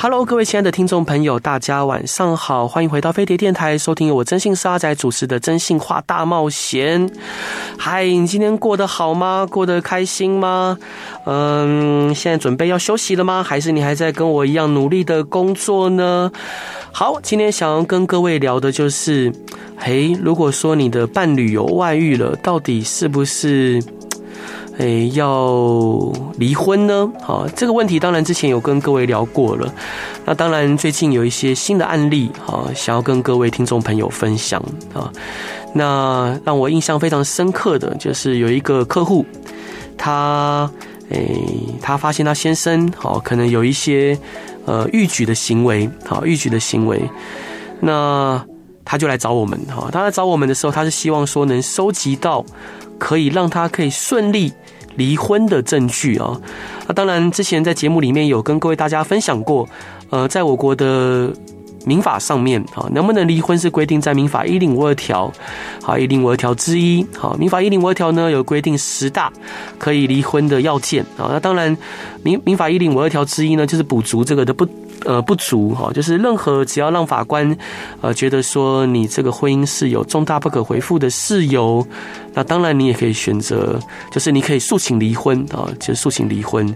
Hello，各位亲爱的听众朋友，大家晚上好，欢迎回到飞碟电台，收听由我征信社阿仔主持的《征信话大冒险》。嗨，你今天过得好吗？过得开心吗？嗯，现在准备要休息了吗？还是你还在跟我一样努力的工作呢？好，今天想要跟各位聊的就是，嘿，如果说你的伴侣有外遇了，到底是不是？诶，要离婚呢？好，这个问题当然之前有跟各位聊过了。那当然最近有一些新的案例啊，想要跟各位听众朋友分享啊。那让我印象非常深刻的就是有一个客户，他诶，他发现他先生好可能有一些呃逾矩的行为，好逾矩的行为，那他就来找我们哈。他来找我们的时候，他是希望说能收集到可以让他可以顺利。离婚的证据啊，那当然之前在节目里面有跟各位大家分享过，呃，在我国的民法上面啊，能不能离婚是规定在民法一零五二条，好一零五二条之一，好民法一零五二条呢有规定十大可以离婚的要件啊，那当然民民法一零五二条之一呢就是补足这个的不。呃，不足哈，就是任何只要让法官呃觉得说你这个婚姻是有重大不可回复的事由，那当然你也可以选择，就是你可以诉请离婚啊，就是诉请离婚。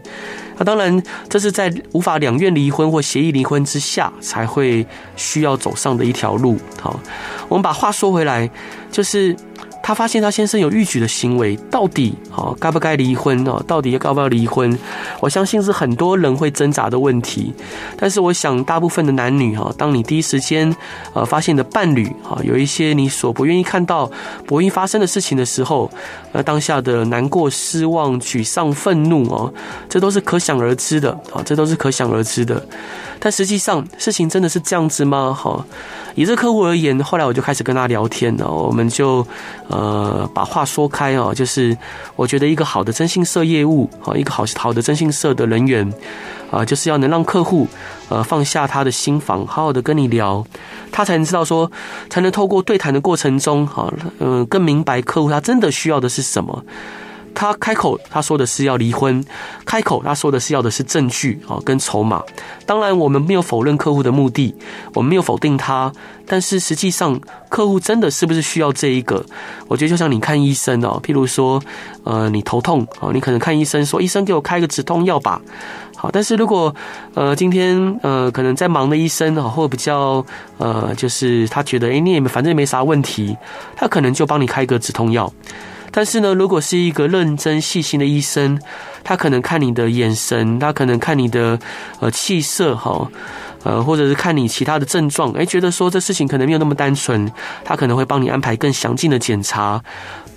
那当然这是在无法两院离婚或协议离婚之下才会需要走上的一条路。好，我们把话说回来，就是。他发现他先生有逾矩的行为，到底哦该不该离婚哦？到底要不要离婚？我相信是很多人会挣扎的问题。但是我想，大部分的男女哈，当你第一时间呃发现你的伴侣哈有一些你所不愿意看到、不愿意发生的事情的时候，那当下的难过、失望、沮丧、愤怒哦，这都是可想而知的啊，这都是可想而知的。但实际上，事情真的是这样子吗？哈，以这客户而言，后来我就开始跟他聊天了，我们就呃把话说开哦，就是我觉得一个好的征信社业务啊，一个好好的征信社的人员啊，就是要能让客户呃放下他的心房，好好的跟你聊，他才能知道说，才能透过对谈的过程中，哈，嗯，更明白客户他真的需要的是什么。他开口，他说的是要离婚；开口，他说的是要的是证据啊，跟筹码。当然，我们没有否认客户的目的，我们没有否定他。但是实际上，客户真的是不是需要这一个？我觉得就像你看医生哦，譬如说，呃，你头痛啊，你可能看医生说，医生给我开个止痛药吧。好，但是如果呃今天呃可能在忙的医生啊，或比较呃就是他觉得哎，你也反正也没啥问题，他可能就帮你开个止痛药。但是呢，如果是一个认真细心的医生，他可能看你的眼神，他可能看你的呃气色哈，呃或者是看你其他的症状，诶，觉得说这事情可能没有那么单纯，他可能会帮你安排更详尽的检查，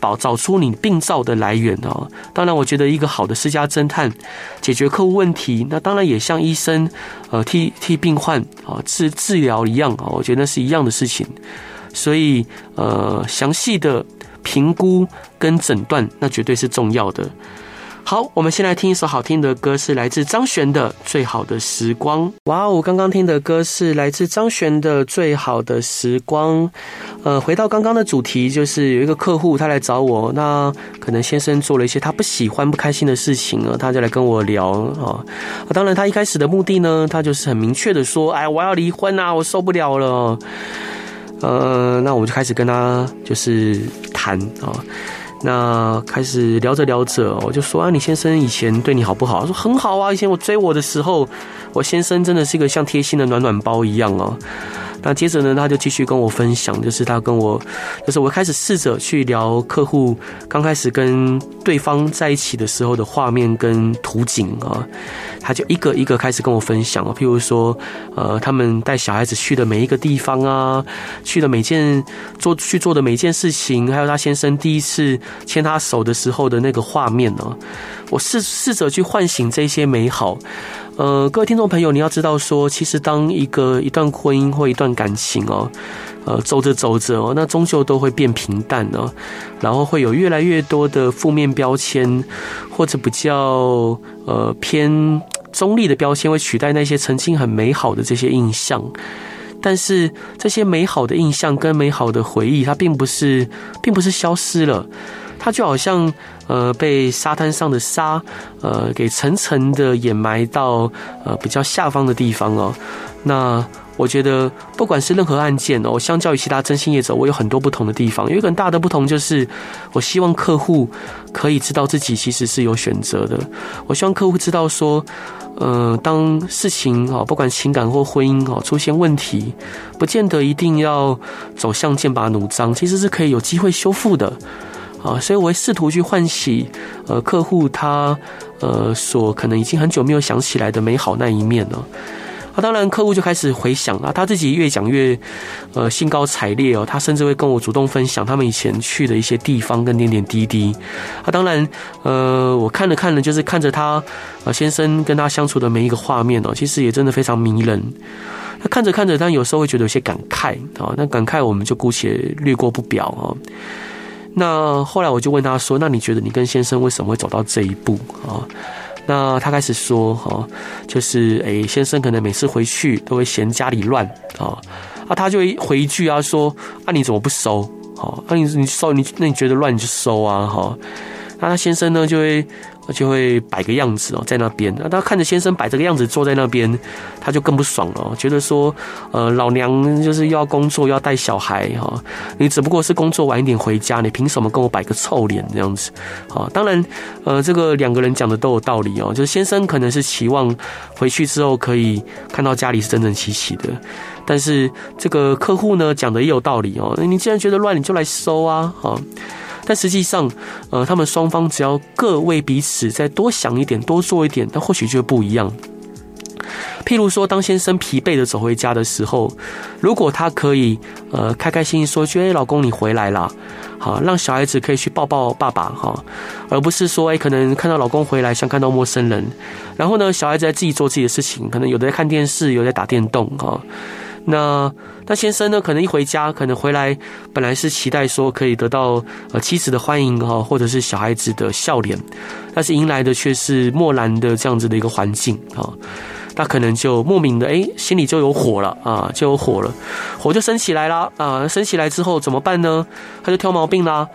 保找出你病灶的来源哦。当然，我觉得一个好的私家侦探解决客户问题，那当然也像医生呃替替病患啊治治疗一样啊，我觉得那是一样的事情。所以呃详细的。评估跟诊断，那绝对是重要的。好，我们先来听一首好听的歌，是来自张悬的《最好的时光》。哇哦，刚刚听的歌是来自张悬的《最好的时光》。呃，回到刚刚的主题，就是有一个客户他来找我，那可能先生做了一些他不喜欢、不开心的事情啊，他就来跟我聊啊。当然，他一开始的目的呢，他就是很明确的说：“哎，我要离婚啊，我受不了了。”呃，那我就开始跟他就是谈啊，那开始聊着聊着，我就说啊，你先生以前对你好不好？说很好啊，以前我追我的时候，我先生真的是一个像贴心的暖暖包一样啊。那接着呢，他就继续跟我分享，就是他跟我，就是我开始试着去聊客户刚开始跟对方在一起的时候的画面跟图景啊，他就一个一个开始跟我分享啊，譬如说，呃，他们带小孩子去的每一个地方啊，去的每件做去做的每件事情，还有他先生第一次牵他手的时候的那个画面呢，我试试着去唤醒这些美好。呃，各位听众朋友，你要知道说，其实当一个一段婚姻或一段感情哦，呃，走着走着哦，那终究都会变平淡哦，然后会有越来越多的负面标签，或者比较呃偏中立的标签，会取代那些曾经很美好的这些印象。但是这些美好的印象跟美好的回忆，它并不是，并不是消失了。它就好像呃被沙滩上的沙呃给层层的掩埋到呃比较下方的地方哦。那我觉得不管是任何案件哦，相较于其他征信业者，我有很多不同的地方。有一个很大的不同就是，我希望客户可以知道自己其实是有选择的。我希望客户知道说，呃，当事情哦，不管情感或婚姻哦出现问题，不见得一定要走向剑拔弩张，其实是可以有机会修复的。啊，所以我会试图去唤起呃客户他呃所可能已经很久没有想起来的美好那一面呢。啊，当然客户就开始回想啊，他自己越讲越呃兴高采烈哦，他甚至会跟我主动分享他们以前去的一些地方跟点点滴滴。啊，当然呃我看了看了，就是看着他呃先生跟他相处的每一个画面哦，其实也真的非常迷人。那看着看着，但有时候会觉得有些感慨啊，那感慨我们就姑且略过不表啊。那后来我就问他说：“那你觉得你跟先生为什么会走到这一步啊？”那他开始说：“哈，就是诶，先生可能每次回去都会嫌家里乱啊，啊，他就会回一句啊说：啊，你怎么不收？好，那，你你收你那你觉得乱你就收啊，哈。那他先生呢就会。”就会摆个样子哦，在那边。那他看着先生摆这个样子坐在那边，他就更不爽了，觉得说，呃，老娘就是要工作，要带小孩哈，你只不过是工作晚一点回家，你凭什么跟我摆个臭脸这样子？好，当然，呃，这个两个人讲的都有道理哦，就是先生可能是期望回去之后可以看到家里是整整齐齐的，但是这个客户呢讲的也有道理哦，你既然觉得乱，你就来收啊，哈。但实际上，呃，他们双方只要各为彼此再多想一点、多做一点，那或许就不一样。譬如说，当先生疲惫的走回家的时候，如果他可以，呃，开开心心说句：“哎，老公，你回来啦。”好，让小孩子可以去抱抱爸爸哈，而不是说，哎，可能看到老公回来像看到陌生人。然后呢，小孩子在自己做自己的事情，可能有的在看电视，有的在打电动哈。那那先生呢？可能一回家，可能回来本来是期待说可以得到呃妻子的欢迎哈，或者是小孩子的笑脸，但是迎来的却是漠然的这样子的一个环境啊。他可能就莫名的哎，心里就有火了啊，就有火了，火就升起来了啊。升起来之后怎么办呢？他就挑毛病啦。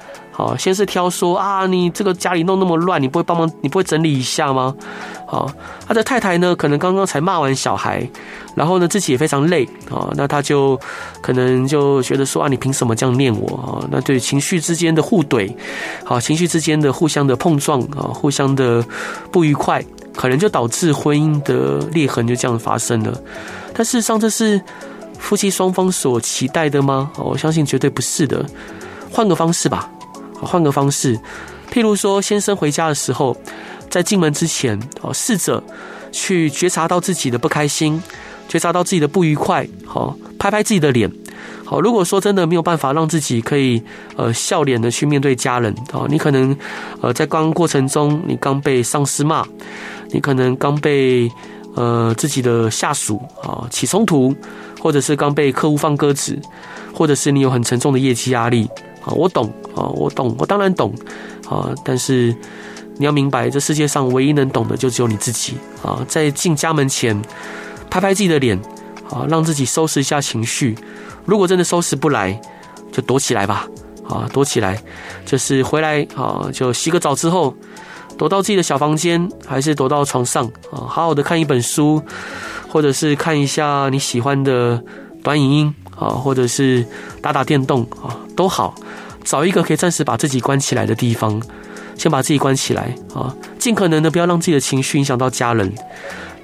好，先是挑说啊，你这个家里弄那么乱，你不会帮忙，你不会整理一下吗？好，他的太太呢，可能刚刚才骂完小孩，然后呢自己也非常累啊，那他就可能就觉得说啊，你凭什么这样念我啊？那对情绪之间的互怼，好，情绪之间的互相的碰撞啊，互相的不愉快，可能就导致婚姻的裂痕就这样发生了。但事实上，这是夫妻双方所期待的吗？我相信绝对不是的。换个方式吧。换个方式，譬如说，先生回家的时候，在进门之前，哦，试着去觉察到自己的不开心，觉察到自己的不愉快，好，拍拍自己的脸，好。如果说真的没有办法让自己可以呃笑脸的去面对家人，哦，你可能呃在刚刚过程中，你刚被上司骂，你可能刚被呃自己的下属啊起冲突，或者是刚被客户放鸽子，或者是你有很沉重的业绩压力。啊，我懂啊，我懂，我当然懂啊。但是你要明白，这世界上唯一能懂的就只有你自己啊。在进家门前，拍拍自己的脸啊，让自己收拾一下情绪。如果真的收拾不来，就躲起来吧啊，躲起来。就是回来啊，就洗个澡之后，躲到自己的小房间，还是躲到床上啊，好好的看一本书，或者是看一下你喜欢的短影音啊，或者是打打电动啊，都好。找一个可以暂时把自己关起来的地方，先把自己关起来啊，尽可能的不要让自己的情绪影响到家人。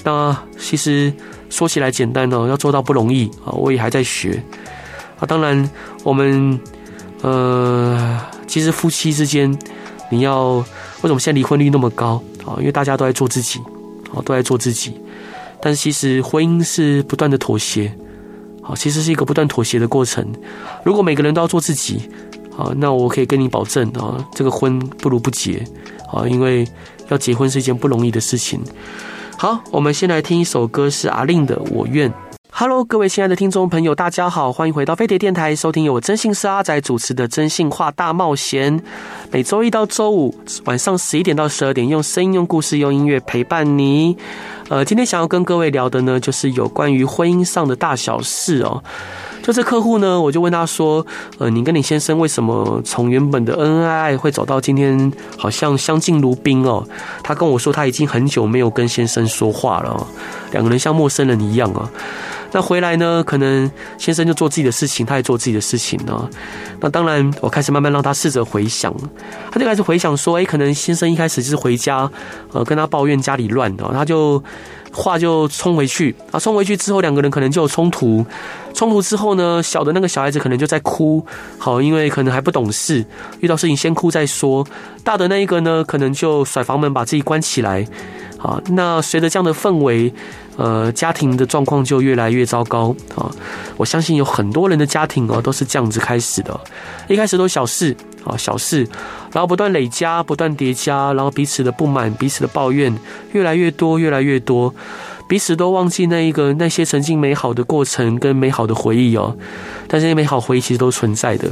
那其实说起来简单哦，要做到不容易啊，我也还在学啊。当然，我们呃，其实夫妻之间，你要为什么现在离婚率那么高啊？因为大家都在做自己啊，都在做自己。但其实婚姻是不断的妥协好，其实是一个不断妥协的过程。如果每个人都要做自己。好，那我可以跟你保证啊，这个婚不如不结啊，因为要结婚是一件不容易的事情。好，我们先来听一首歌，是阿令的《我愿》。Hello，各位亲爱的听众朋友，大家好，欢迎回到飞碟电台，收听由我征信社阿仔主持的《征信话大冒险》。每周一到周五晚上十一点到十二点，用声音、用故事、用音乐陪伴你。呃，今天想要跟各位聊的呢，就是有关于婚姻上的大小事哦。就这客户呢，我就问他说：“呃，你跟你先生为什么从原本的恩恩爱爱会走到今天好像相敬如宾哦？”他跟我说他已经很久没有跟先生说话了，两个人像陌生人一样啊。那回来呢，可能先生就做自己的事情，他也做自己的事情呢。那当然，我开始慢慢让他试着回想，他就开始回想说：“哎，可能先生一开始就是回家，呃，跟他抱怨家里乱哦，他就。”话就冲回去啊，冲回去之后，两个人可能就有冲突。冲突之后呢，小的那个小孩子可能就在哭，好，因为可能还不懂事，遇到事情先哭再说。大的那一个呢，可能就甩房门把自己关起来。好，那随着这样的氛围。呃，家庭的状况就越来越糟糕啊！我相信有很多人的家庭哦，都是这样子开始的，一开始都小事啊，小事，然后不断累加，不断叠加，然后彼此的不满，彼此的抱怨越来越多，越来越多，彼此都忘记那一个那些曾经美好的过程跟美好的回忆哦，但这些美好回忆其实都存在的。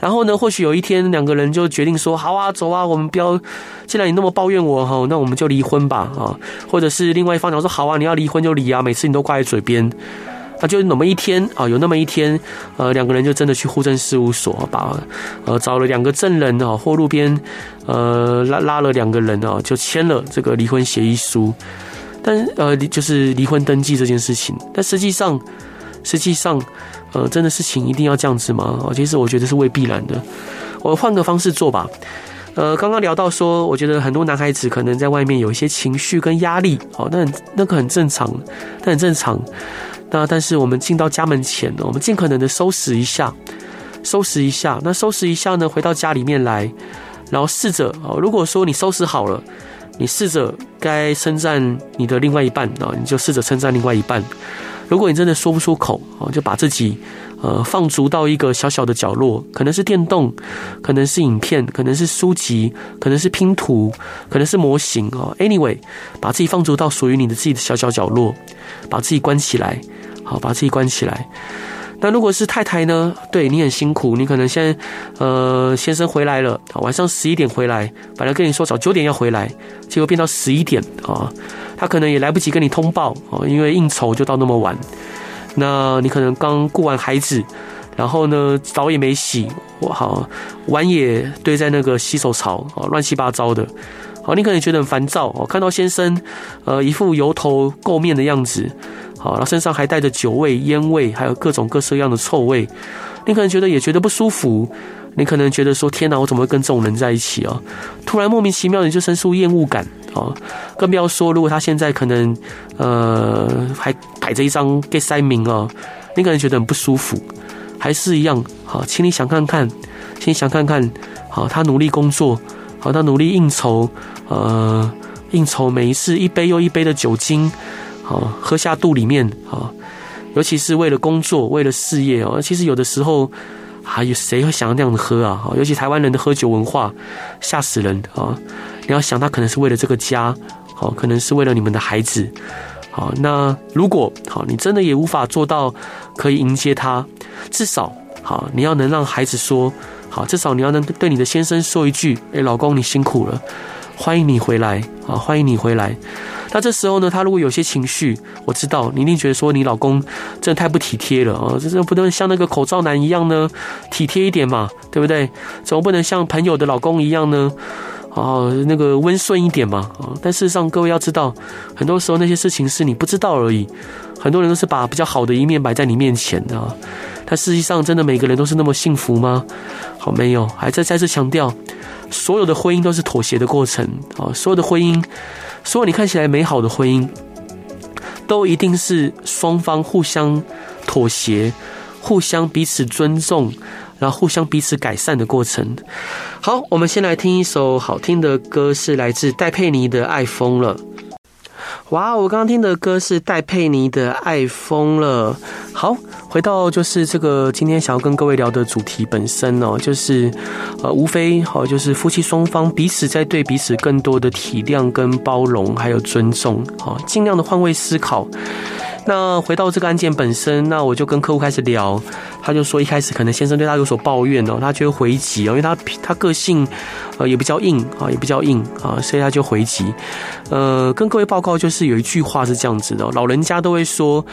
然后呢，或许有一天两个人就决定说：“好啊，走啊，我们不要。既然你那么抱怨我哈，那我们就离婚吧啊！”或者是另外一方讲说：“好啊，你要离婚就离啊，每次你都挂在嘴边。”那就那么一天啊，有那么一天，呃，两个人就真的去户政事务所，把呃找了两个证人啊，或路边呃拉拉了两个人啊，就签了这个离婚协议书。但呃，就是离婚登记这件事情，但实际上，实际上。呃，真的事情一定要这样子吗？其实我觉得是未必然的。我换个方式做吧。呃，刚刚聊到说，我觉得很多男孩子可能在外面有一些情绪跟压力，哦，那那个很正常，那很正常。那但是我们进到家门前呢，我们尽可能的收拾一下，收拾一下。那收拾一下呢，回到家里面来，然后试着哦，如果说你收拾好了，你试着该称赞你的另外一半啊，你就试着称赞另外一半。如果你真的说不出口哦，就把自己呃放逐到一个小小的角落，可能是电动，可能是影片，可能是书籍，可能是拼图，可能是模型哦。Anyway，把自己放逐到属于你的自己的小小角落，把自己关起来，好，把自己关起来。那如果是太太呢？对，你很辛苦，你可能现在呃先生回来了，晚上十一点回来，本来跟你说早九点要回来，结果变到十一点啊。他可能也来不及跟你通报哦，因为应酬就到那么晚。那你可能刚顾完孩子，然后呢澡也没洗，我好碗也堆在那个洗手槽啊，乱七八糟的。好，你可能觉得很烦躁哦，看到先生呃一副油头垢面的样子，好，然后身上还带着酒味、烟味，还有各种各式各样的臭味，你可能觉得也觉得不舒服。你可能觉得说：“天哪，我怎么会跟这种人在一起啊？”突然莫名其妙你就生出厌恶感啊！更不要说，如果他现在可能呃还摆着一张 get 塞名啊，你可能觉得很不舒服。还是一样好，请你想看看，请你想看看，好，他努力工作，好，他努力应酬，呃，应酬每一次一杯又一杯的酒精，好，喝下肚里面啊，尤其是为了工作，为了事业哦，其实有的时候。还有谁会想要那样子喝啊？尤其台湾人的喝酒文化，吓死人啊！你要想，他可能是为了这个家，好，可能是为了你们的孩子，好。那如果好，你真的也无法做到可以迎接他，至少好，你要能让孩子说好，至少你要能对你的先生说一句：“哎，老公，你辛苦了。”欢迎你回来啊！欢迎你回来。那这时候呢，他如果有些情绪，我知道你一定觉得说你老公真的太不体贴了啊！这这不能像那个口罩男一样呢，体贴一点嘛，对不对？总不能像朋友的老公一样呢？哦，那个温顺一点嘛啊！但事实上，各位要知道，很多时候那些事情是你不知道而已。很多人都是把比较好的一面摆在你面前的，但实际上，真的每个人都是那么幸福吗？好，没有。还在再次强调。所有的婚姻都是妥协的过程啊！所有的婚姻，所有你看起来美好的婚姻，都一定是双方互相妥协、互相彼此尊重，然后互相彼此改善的过程。好，我们先来听一首好听的歌，是来自戴佩妮的《爱疯了》。哇，我刚刚听的歌是戴佩妮的《爱疯了》。好，回到就是这个今天想要跟各位聊的主题本身哦，就是呃，无非好就是夫妻双方彼此在对彼此更多的体谅跟包容，还有尊重，好，尽量的换位思考。那回到这个案件本身，那我就跟客户开始聊，他就说一开始可能先生对他有所抱怨哦，他就会回击哦，因为他他个性呃也比较硬啊，也比较硬啊，所以他就回击。呃，跟各位报告就是有一句话是这样子的，老人家都会说，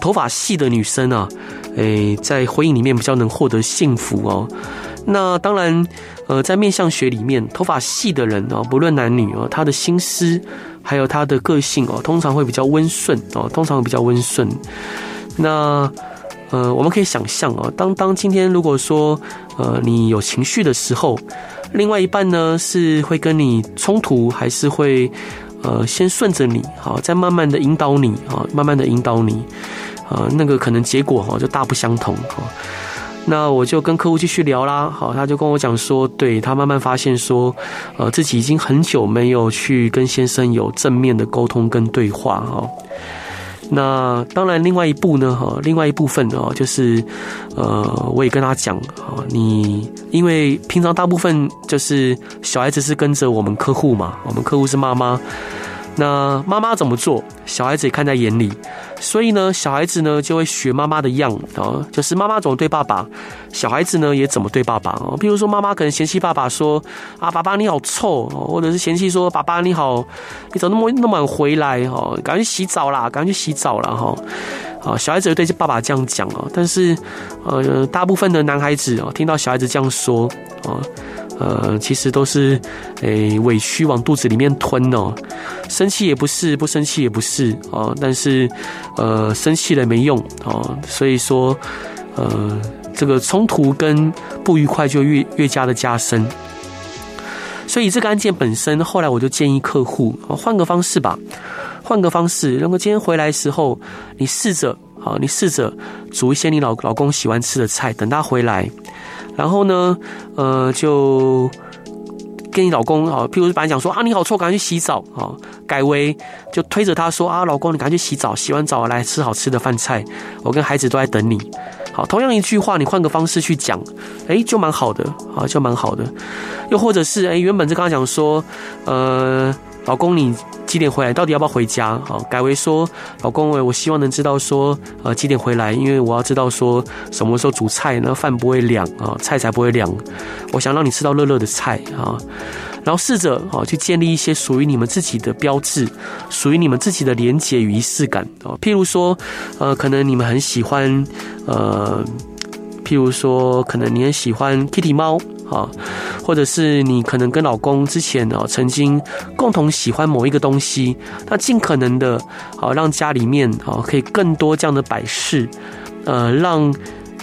头发细的女生啊，诶，在婚姻里面比较能获得幸福哦。那当然，呃，在面相学里面，头发细的人哦，不论男女哦，他的心思。还有他的个性哦，通常会比较温顺哦，通常会比较温顺。那呃，我们可以想象哦，当当今天如果说呃你有情绪的时候，另外一半呢是会跟你冲突，还是会呃先顺着你，好，再慢慢的引导你啊，慢慢的引导你啊，那个可能结果哈就大不相同哈。那我就跟客户继续聊啦，好，他就跟我讲说，对，他慢慢发现说，呃，自己已经很久没有去跟先生有正面的沟通跟对话哈。那当然，另外一步呢，哈，另外一部分哦，就是，呃，我也跟他讲啊，你因为平常大部分就是小孩子是跟着我们客户嘛，我们客户是妈妈。那妈妈怎么做，小孩子也看在眼里，所以呢，小孩子呢就会学妈妈的样啊，就是妈妈怎么对爸爸，小孩子呢也怎么对爸爸啊。比如说妈妈可能嫌弃爸爸说啊，爸爸你好臭，或者是嫌弃说爸爸你好，你怎么那么那么晚回来哈，赶紧洗澡啦，赶紧去洗澡啦。哈。啊，小孩子对爸爸这样讲哦，但是呃，大部分的男孩子哦，听到小孩子这样说啊。呃，其实都是诶委屈往肚子里面吞哦，生气也不是，不生气也不是啊，但是呃生气了没用哦，所以说呃这个冲突跟不愉快就越越加的加深。所以这个案件本身，后来我就建议客户，换个方式吧，换个方式。如果今天回来时候，你试着好，你试着煮一些你老老公喜欢吃的菜，等他回来。然后呢，呃，就跟你老公啊，譬如本来讲说啊，你好臭，赶快去洗澡啊，改为就推着他说啊，老公，你赶快去洗澡，洗完澡来吃好吃的饭菜，我跟孩子都在等你。好，同样一句话，你换个方式去讲，哎，就蛮好的啊，就蛮好的。又或者是哎，原本就刚刚讲说，呃，老公你。几点回来？到底要不要回家？好，改为说，老公，我希望能知道说，呃，几点回来？因为我要知道说什么时候煮菜，那饭不会凉啊，菜才不会凉。我想让你吃到热热的菜啊，然后试着啊去建立一些属于你们自己的标志，属于你们自己的连结与仪式感啊。譬如说，呃，可能你们很喜欢，呃，譬如说，可能你很喜欢 Kitty 猫。啊，或者是你可能跟老公之前啊曾经共同喜欢某一个东西，那尽可能的啊让家里面啊可以更多这样的摆饰，呃，让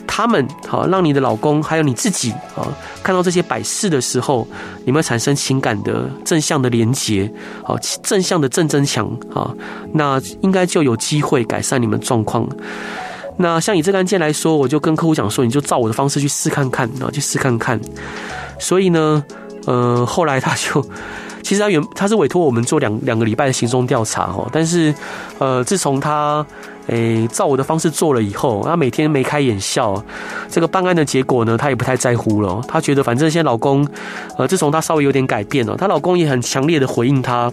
他们好，让你的老公还有你自己啊看到这些摆饰的时候，你们产生情感的正向的连结，好，正向的正增强啊，那应该就有机会改善你们状况。那像以这个案件来说，我就跟客户讲说，你就照我的方式去试看看，然后去试看看。所以呢，呃，后来他就，其实他原他是委托我们做两两个礼拜的行踪调查哦，但是，呃，自从他。诶，照我的方式做了以后，他每天眉开眼笑。这个办案的结果呢，他也不太在乎了。他觉得反正现在老公，呃，自从他稍微有点改变了，她老公也很强烈的回应她，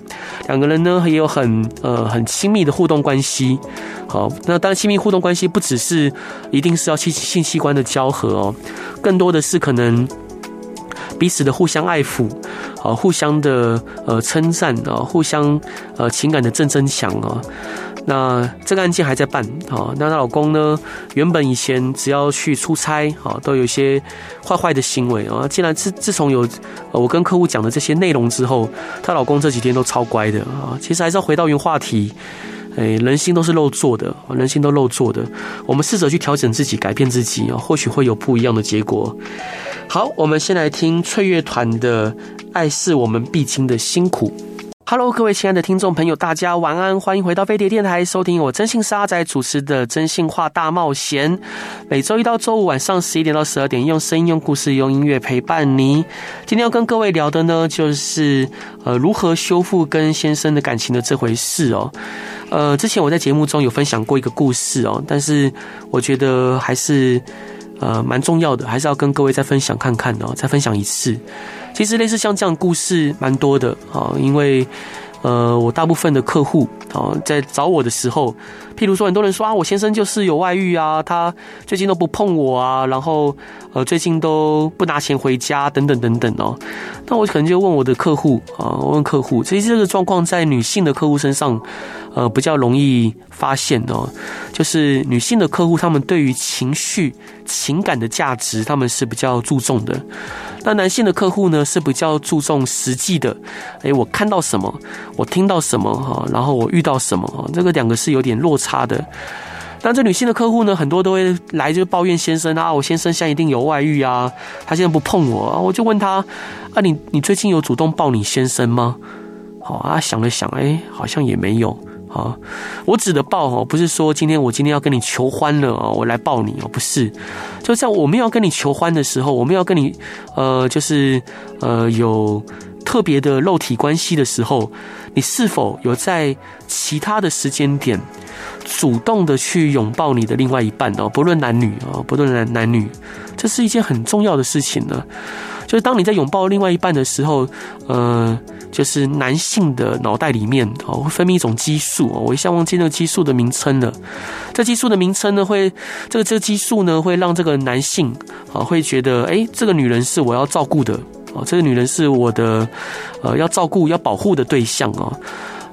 两个人呢也有很呃很亲密的互动关系。好，那当然亲密互动关系不只是一定是要性性器官的交合哦，更多的是可能彼此的互相爱抚，啊，互相的呃称赞啊，互相呃情感的正增强啊。那这个案件还在办啊？那她老公呢？原本以前只要去出差啊，都有一些坏坏的行为啊。既然自自从有我跟客户讲的这些内容之后，她老公这几天都超乖的啊。其实还是要回到原话题，诶，人心都是肉做的，人心都肉做的。我们试着去调整自己，改变自己啊，或许会有不一样的结果。好，我们先来听翠乐团的《爱是我们必经的辛苦》。Hello，各位亲爱的听众朋友，大家晚安，欢迎回到飞碟电台，收听我征信社阿宅主持的《征信话大冒险》。每周一到周五晚上十一点到十二点，用声音、用故事、用音乐陪伴你。今天要跟各位聊的呢，就是呃如何修复跟先生的感情的这回事哦。呃，之前我在节目中有分享过一个故事哦，但是我觉得还是呃蛮重要的，还是要跟各位再分享看看哦，再分享一次。其实类似像这样故事蛮多的啊，因为呃，我大部分的客户啊，在找我的时候，譬如说很多人说啊，我先生就是有外遇啊，他最近都不碰我啊，然后呃，最近都不拿钱回家等等等等哦。那我可能就问我的客户啊，我问客户，其实这个状况在女性的客户身上。呃，比较容易发现哦，就是女性的客户，她们对于情绪、情感的价值，他们是比较注重的。那男性的客户呢，是比较注重实际的。诶，我看到什么，我听到什么哈，然后我遇到什么，这个两个是有点落差的。那这女性的客户呢，很多都会来就抱怨先生啊，我先生现在一定有外遇啊，他现在不碰我啊，我就问他啊，你你最近有主动抱你先生吗？好啊，想了想，诶，好像也没有。啊，我指的抱哦，不是说今天我今天要跟你求欢了啊，我来抱你哦，不是，就在我们要跟你求欢的时候，我们要跟你呃，就是呃有特别的肉体关系的时候，你是否有在其他的时间点主动的去拥抱你的另外一半哦？不论男女啊，不论男男女，这是一件很重要的事情呢。就是当你在拥抱另外一半的时候，呃。就是男性的脑袋里面哦，会分泌一种激素哦，我一下忘记那个激素的名称了。这激素的名称呢，会这个这个激素呢，会让这个男性啊，会觉得哎，这个女人是我要照顾的哦，这个女人是我的呃要照顾要保护的对象啊。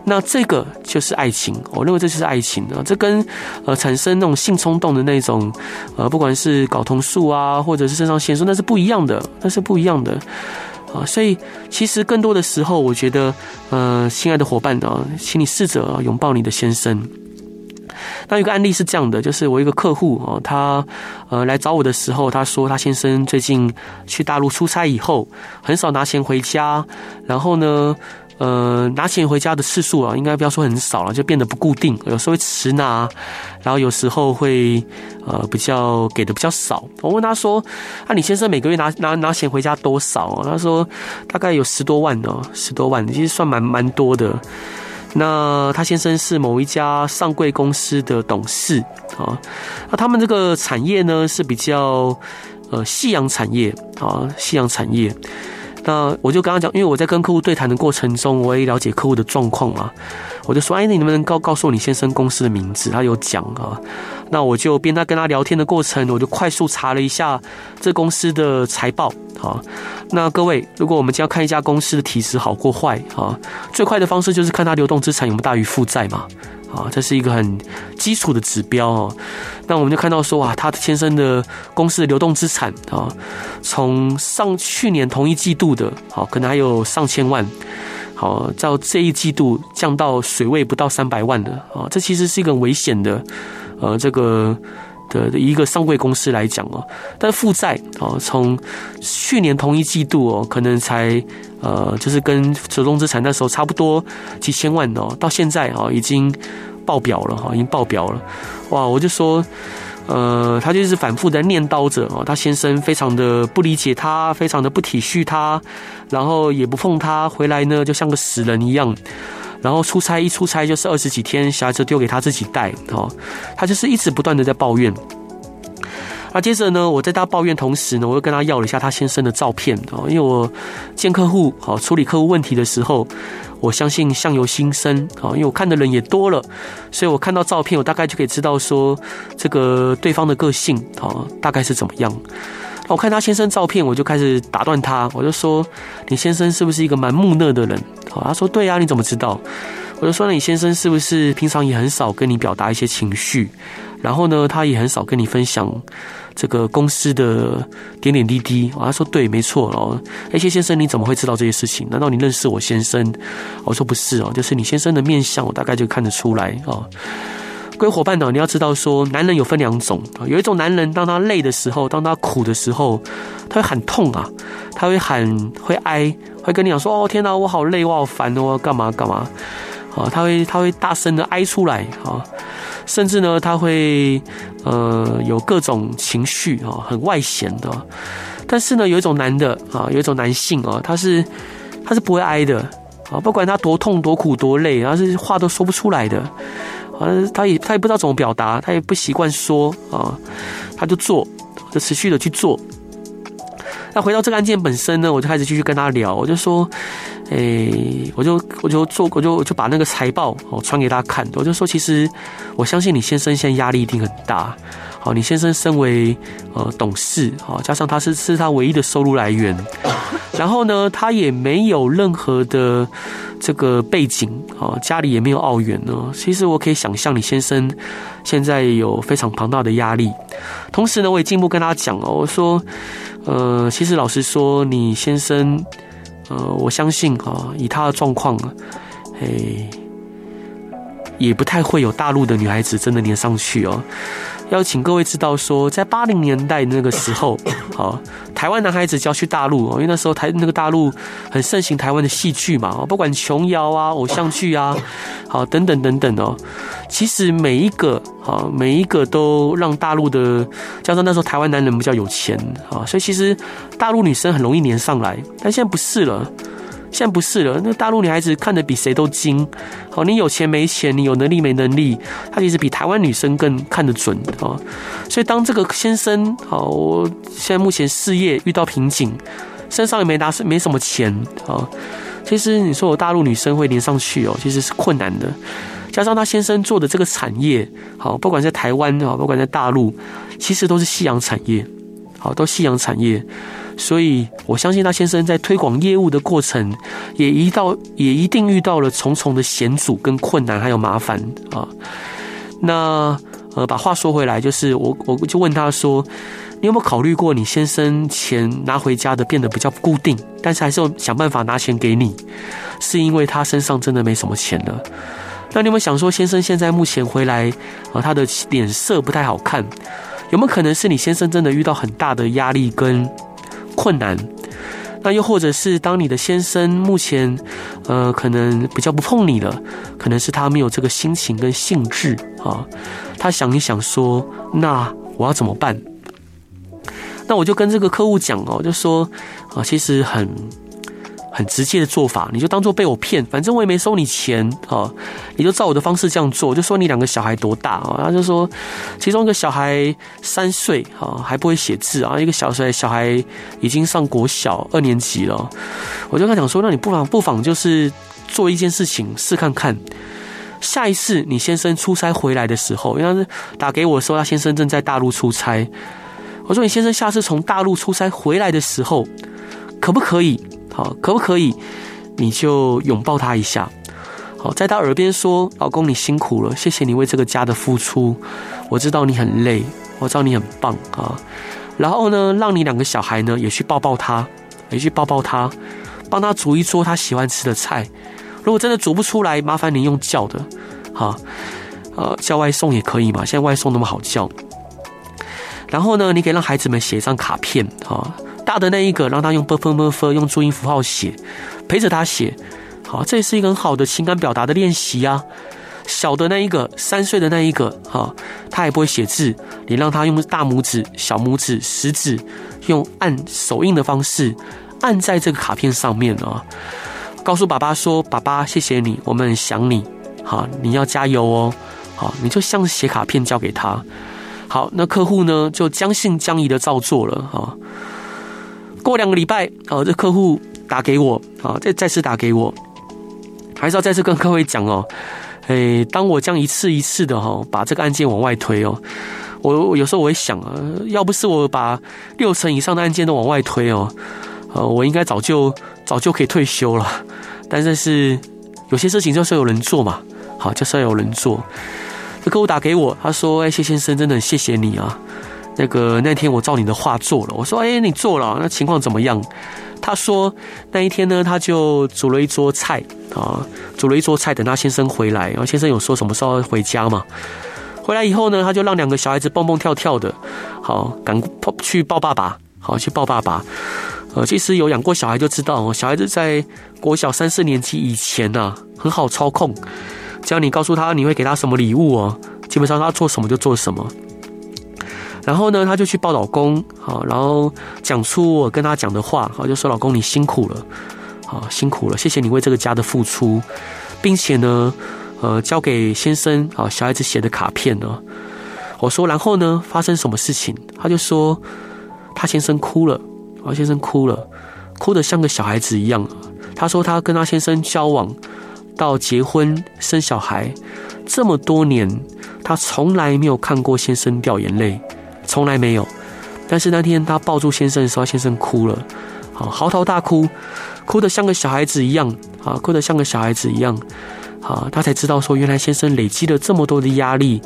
那这个就是爱情，我认为这就是爱情啊。这跟呃产生那种性冲动的那种呃，不管是睾酮素啊，或者是肾上腺素，那是不一样的，那是不一样的。啊，所以其实更多的时候，我觉得，呃，亲爱的伙伴啊，请你试着拥抱你的先生。那有个案例是这样的，就是我一个客户啊，他呃来找我的时候，他说他先生最近去大陆出差以后，很少拿钱回家，然后呢。呃，拿钱回家的次数啊，应该不要说很少了，就变得不固定，有时候会迟拿，然后有时候会呃比较给的比较少。我问他说：“啊，你先生每个月拿拿拿钱回家多少啊？”他说：“大概有十多万哦，十多万，其实算蛮蛮多的。”那他先生是某一家上柜公司的董事啊，那他们这个产业呢是比较呃夕阳产业啊，夕阳产业。那我就跟他讲，因为我在跟客户对谈的过程中，我也了解客户的状况嘛，我就说，哎，你能不能告告诉我你先生公司的名字？他有讲啊，那我就边在跟他聊天的过程，我就快速查了一下这公司的财报啊。那各位，如果我们将要看一家公司的体质好或坏啊，最快的方式就是看他流动资产有没有大于负债嘛。啊，这是一个很基础的指标哦。那我们就看到说，哇，他先生的公司的流动资产啊，从上去年同一季度的，好，可能还有上千万，好，到这一季度降到水位不到三百万的啊，这其实是一个很危险的，呃，这个的一个上柜公司来讲哦。但负债啊，从去年同一季度哦，可能才呃，就是跟流动资产那时候差不多几千万哦，到现在啊，已经。爆表了哈，已经爆表了，哇！我就说，呃，他就是反复的念叨着哦，他先生非常的不理解他，非常的不体恤他，然后也不碰他，回来呢就像个死人一样，然后出差一出差就是二十几天，小孩子丢给他自己带哦，他就是一直不断的在抱怨。那接着呢，我在他抱怨同时呢，我又跟他要了一下他先生的照片哦，因为我见客户好处理客户问题的时候。我相信相由心生啊，因为我看的人也多了，所以我看到照片，我大概就可以知道说这个对方的个性啊，大概是怎么样。我看他先生照片，我就开始打断他，我就说：“你先生是不是一个蛮木讷的人？”好，他说：“对啊，你怎么知道？”我就说：“你先生是不是平常也很少跟你表达一些情绪？然后呢，他也很少跟你分享。”这个公司的点点滴滴，他说对，没错哦。哎，谢先生，你怎么会知道这些事情？难道你认识我先生？我说不是哦，就是你先生的面相，我大概就看得出来哦。各位伙伴呢，你要知道说，男人有分两种啊，有一种男人，当他累的时候，当他苦的时候，他会喊痛啊，他会喊，会哀，会跟你讲说，哦天哪，我好累，我好烦哦，干嘛干嘛，啊，他会他会大声的哀出来啊，甚至呢，他会呃有各种情绪啊，很外显的。但是呢，有一种男的啊，有一种男性啊，他是他是不会哀的啊，不管他多痛多苦多累，然后是话都说不出来的。啊，他也他也不知道怎么表达，他也不习惯说啊，他就做，就持续的去做。那回到这个案件本身呢，我就开始继续跟他聊，我就说，诶、我就我就做，我就我就把那个财报哦传给他看，我就说，其实我相信你先生现在压力一定很大。好，你先生身为呃董事，好，加上他是是他唯一的收入来源，然后呢，他也没有任何的这个背景，啊，家里也没有澳元呢。其实我可以想象，你先生现在有非常庞大的压力。同时呢，我也进一步跟他讲哦，我说，呃，其实老实说，你先生，呃，我相信啊，以他的状况，哎，也不太会有大陆的女孩子真的粘上去哦。要请各位知道说，在八零年代那个时候，好，台湾男孩子就要去大陆，因为那时候台那个大陆很盛行台湾的戏剧嘛，不管琼瑶啊、偶像剧啊，好等等等等哦。其实每一个啊，每一个都让大陆的，加上那时候台湾男人比较有钱啊，所以其实大陆女生很容易黏上来，但现在不是了。现在不是了，那大陆女孩子看得比谁都精。好，你有钱没钱，你有能力没能力，她其实比台湾女生更看得准啊。所以当这个先生，好，现在目前事业遇到瓶颈，身上也没拿没什么钱啊。其实你说我大陆女生会连上去哦，其实是困难的。加上他先生做的这个产业，好，不管在台湾啊，不管在大陆，其实都是夕阳产业，好，都夕阳产业。所以，我相信他先生在推广业务的过程，也一到，也一定遇到了重重的险阻跟困难，还有麻烦啊。那呃，把话说回来，就是我我就问他说：“你有没有考虑过，你先生钱拿回家的变得比较固定，但是还是要想办法拿钱给你，是因为他身上真的没什么钱了？那你有没有想说，先生现在目前回来啊，他的脸色不太好看，有没有可能是你先生真的遇到很大的压力跟？”困难，那又或者是当你的先生目前，呃，可能比较不碰你了，可能是他没有这个心情跟兴致啊，他想一想说，那我要怎么办？那我就跟这个客户讲哦，就说啊，其实很。很直接的做法，你就当做被我骗，反正我也没收你钱啊，你就照我的方式这样做。就说你两个小孩多大啊？他就说，其中一个小孩三岁啊，还不会写字啊，一个小岁小孩已经上国小二年级了。我就跟他讲说，那你不妨不妨就是做一件事情试看看，下一次你先生出差回来的时候，因为他是打给我说他先生正在大陆出差，我说你先生下次从大陆出差回来的时候，可不可以？好，可不可以？你就拥抱他一下，好，在他耳边说：“老公，你辛苦了，谢谢你为这个家的付出。我知道你很累，我知道你很棒啊。然后呢，让你两个小孩呢也去抱抱他，也去抱抱他，帮他煮一桌他喜欢吃的菜。如果真的煮不出来，麻烦你用叫的，好，呃，叫外送也可以嘛。现在外送那么好叫。然后呢，你可以让孩子们写一张卡片啊。”大的那一个让他用 bpmf 用注音符号写陪着他写。好这也是一个很好的情感表达的练习呀小的那一个三岁的那一个哈他也不会写字你让他用大拇指小拇指食指用按手印的方式按在这个卡片上面啊。告诉爸爸说爸爸谢谢你我们很想你。好你要加油哦。好你就像写卡片交给他。好那客户呢就将信将疑的照做了哈过两个礼拜，哦，这客户打给我，啊，再再次打给我，还是要再次跟各位讲哦，诶，当我这样一次一次的哈，把这个案件往外推哦，我有时候我会想啊，要不是我把六成以上的案件都往外推哦，呃，我应该早就早就可以退休了，但是是有些事情就是要有人做嘛，好，就是要有人做。这客户打给我，他说：“哎，谢先生，真的很谢谢你啊。”那个那天我照你的话做了，我说，哎，你做了，那情况怎么样？他说那一天呢，他就煮了一桌菜啊，煮了一桌菜，等他先生回来，然后先生有说什么时候回家嘛？回来以后呢，他就让两个小孩子蹦蹦跳跳的，好，赶去抱爸爸，好，去抱爸爸。呃，其实有养过小孩就知道哦，小孩子在国小三四年级以前呢、啊，很好操控，只要你告诉他你会给他什么礼物哦，基本上他做什么就做什么。然后呢，他就去抱老公，好，然后讲出我跟他讲的话，好，就说老公你辛苦了，好，辛苦了，谢谢你为这个家的付出，并且呢，呃，交给先生，好，小孩子写的卡片呢，我说，然后呢，发生什么事情？他就说他先生哭了。王先生哭了，哭得像个小孩子一样。他说他跟他先生交往到结婚生小孩这么多年，他从来没有看过先生掉眼泪，从来没有。但是那天他抱住先生的时候，先生哭了，好嚎啕大哭，哭得像个小孩子一样，啊，哭得像个小孩子一样。啊，他才知道说，原来先生累积了这么多的压力，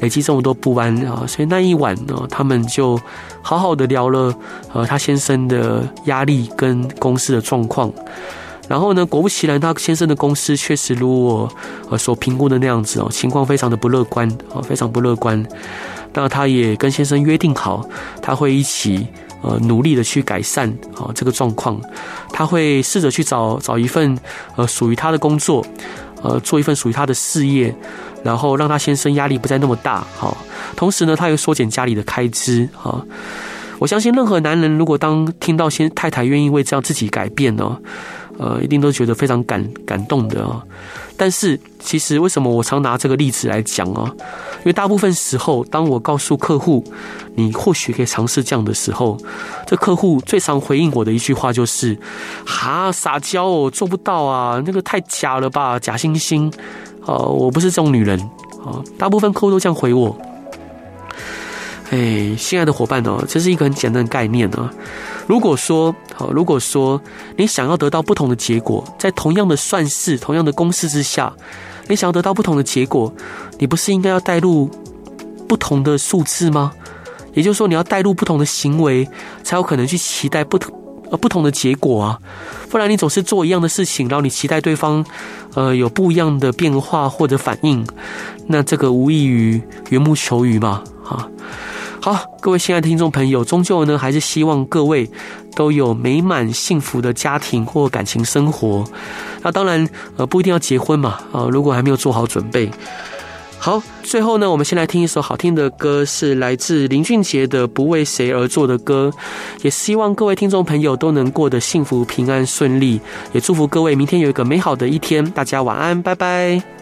累积这么多不安啊，所以那一晚呢，他们就好好的聊了，呃，他先生的压力跟公司的状况。然后呢，果不其然，他先生的公司确实如我所评估的那样子哦，情况非常的不乐观啊，非常不乐观。那他也跟先生约定好，他会一起呃努力的去改善啊这个状况，他会试着去找找一份呃属于他的工作。呃，做一份属于他的事业，然后让他先生压力不再那么大，好。同时呢，他又缩减家里的开支，啊。我相信任何男人，如果当听到先太太愿意为这样自己改变呢，呃，一定都觉得非常感感动的啊。但是，其实为什么我常拿这个例子来讲啊？因为大部分时候，当我告诉客户，你或许可以尝试这样的时候，这客户最常回应我的一句话就是：“哈，撒娇哦，做不到啊，那个太假了吧，假惺惺。”呃，我不是这种女人啊。大部分客户都这样回我。哎，亲爱的伙伴哦，这是一个很简单的概念啊。如果说，好，如果说你想要得到不同的结果，在同样的算式、同样的公式之下。你想要得到不同的结果，你不是应该要带入不同的数字吗？也就是说，你要带入不同的行为，才有可能去期待不同呃不同的结果啊。不然你总是做一样的事情，然后你期待对方呃有不一样的变化或者反应，那这个无异于缘木求鱼嘛，哈。好，各位亲爱的听众朋友，终究呢，还是希望各位都有美满幸福的家庭或感情生活。那当然，呃，不一定要结婚嘛，啊，如果还没有做好准备。好，最后呢，我们先来听一首好听的歌，是来自林俊杰的《不为谁而作的歌》。也希望各位听众朋友都能过得幸福、平安、顺利。也祝福各位明天有一个美好的一天。大家晚安，拜拜。